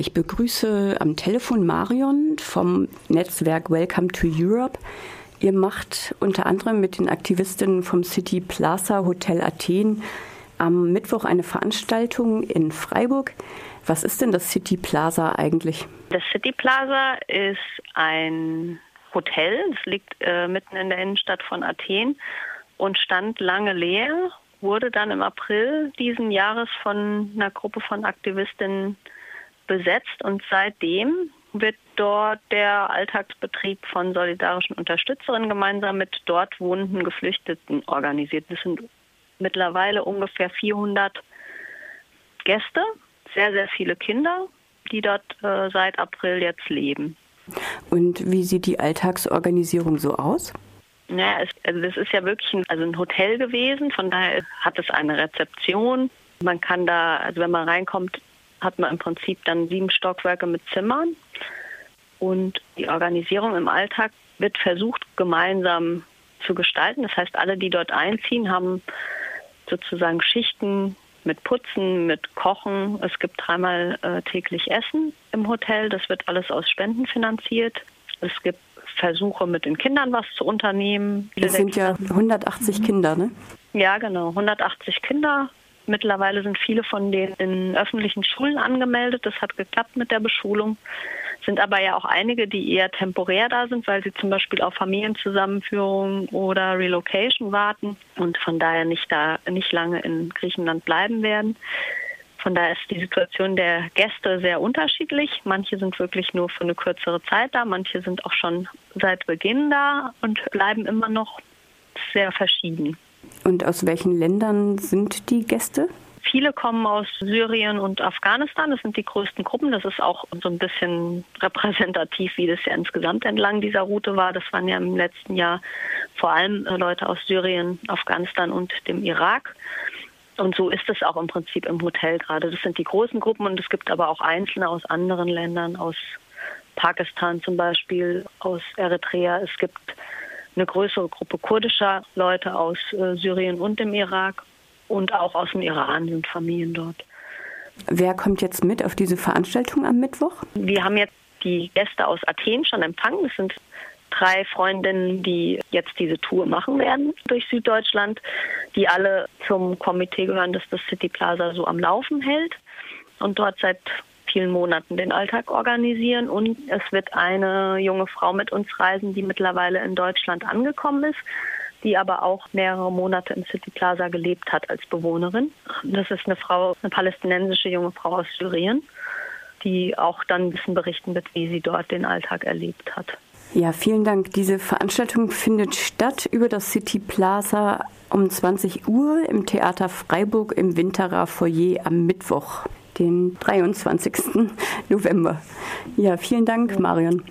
Ich begrüße am Telefon Marion vom Netzwerk Welcome to Europe. Ihr macht unter anderem mit den Aktivistinnen vom City Plaza Hotel Athen am Mittwoch eine Veranstaltung in Freiburg. Was ist denn das City Plaza eigentlich? Das City Plaza ist ein Hotel. Es liegt äh, mitten in der Innenstadt von Athen und stand lange leer, wurde dann im April diesen Jahres von einer Gruppe von Aktivistinnen besetzt und seitdem wird dort der Alltagsbetrieb von solidarischen Unterstützerinnen gemeinsam mit dort wohnenden Geflüchteten organisiert. Das sind mittlerweile ungefähr 400 Gäste, sehr, sehr viele Kinder, die dort äh, seit April jetzt leben. Und wie sieht die Alltagsorganisierung so aus? Ja, es, also das ist ja wirklich ein, also ein Hotel gewesen, von daher hat es eine Rezeption. Man kann da, also wenn man reinkommt, hat man im Prinzip dann sieben Stockwerke mit Zimmern. Und die Organisierung im Alltag wird versucht, gemeinsam zu gestalten. Das heißt, alle, die dort einziehen, haben sozusagen Schichten mit Putzen, mit Kochen. Es gibt dreimal äh, täglich Essen im Hotel. Das wird alles aus Spenden finanziert. Es gibt Versuche, mit den Kindern was zu unternehmen. Das sind ja 180 Kinder, ne? Ja, genau. 180 Kinder Mittlerweile sind viele von denen in öffentlichen Schulen angemeldet. Das hat geklappt mit der Beschulung. Sind aber ja auch einige, die eher temporär da sind, weil sie zum Beispiel auf Familienzusammenführung oder Relocation warten und von daher nicht da nicht lange in Griechenland bleiben werden. Von daher ist die Situation der Gäste sehr unterschiedlich. Manche sind wirklich nur für eine kürzere Zeit da, manche sind auch schon seit Beginn da und bleiben immer noch sehr verschieden. Und aus welchen Ländern sind die Gäste? Viele kommen aus Syrien und Afghanistan. Das sind die größten Gruppen. Das ist auch so ein bisschen repräsentativ, wie das ja insgesamt entlang dieser Route war. Das waren ja im letzten Jahr vor allem Leute aus Syrien, Afghanistan und dem Irak. Und so ist es auch im Prinzip im Hotel gerade. Das sind die großen Gruppen und es gibt aber auch Einzelne aus anderen Ländern, aus Pakistan zum Beispiel, aus Eritrea. Es gibt eine größere Gruppe kurdischer Leute aus äh, Syrien und dem Irak und auch aus dem Iran sind Familien dort. Wer kommt jetzt mit auf diese Veranstaltung am Mittwoch? Wir haben jetzt die Gäste aus Athen schon empfangen. Es sind drei Freundinnen, die jetzt diese Tour machen werden durch Süddeutschland, die alle zum Komitee gehören, das das City Plaza so am Laufen hält und dort seit vielen Monaten den Alltag organisieren. Und es wird eine junge Frau mit uns reisen, die mittlerweile in Deutschland angekommen ist, die aber auch mehrere Monate im City Plaza gelebt hat als Bewohnerin. Das ist eine Frau, eine palästinensische junge Frau aus Syrien, die auch dann ein bisschen berichten wird, wie sie dort den Alltag erlebt hat. Ja, vielen Dank. Diese Veranstaltung findet statt über das City Plaza um 20 Uhr im Theater Freiburg im Winterer Foyer am Mittwoch den 23. November. Ja, vielen Dank, Marion.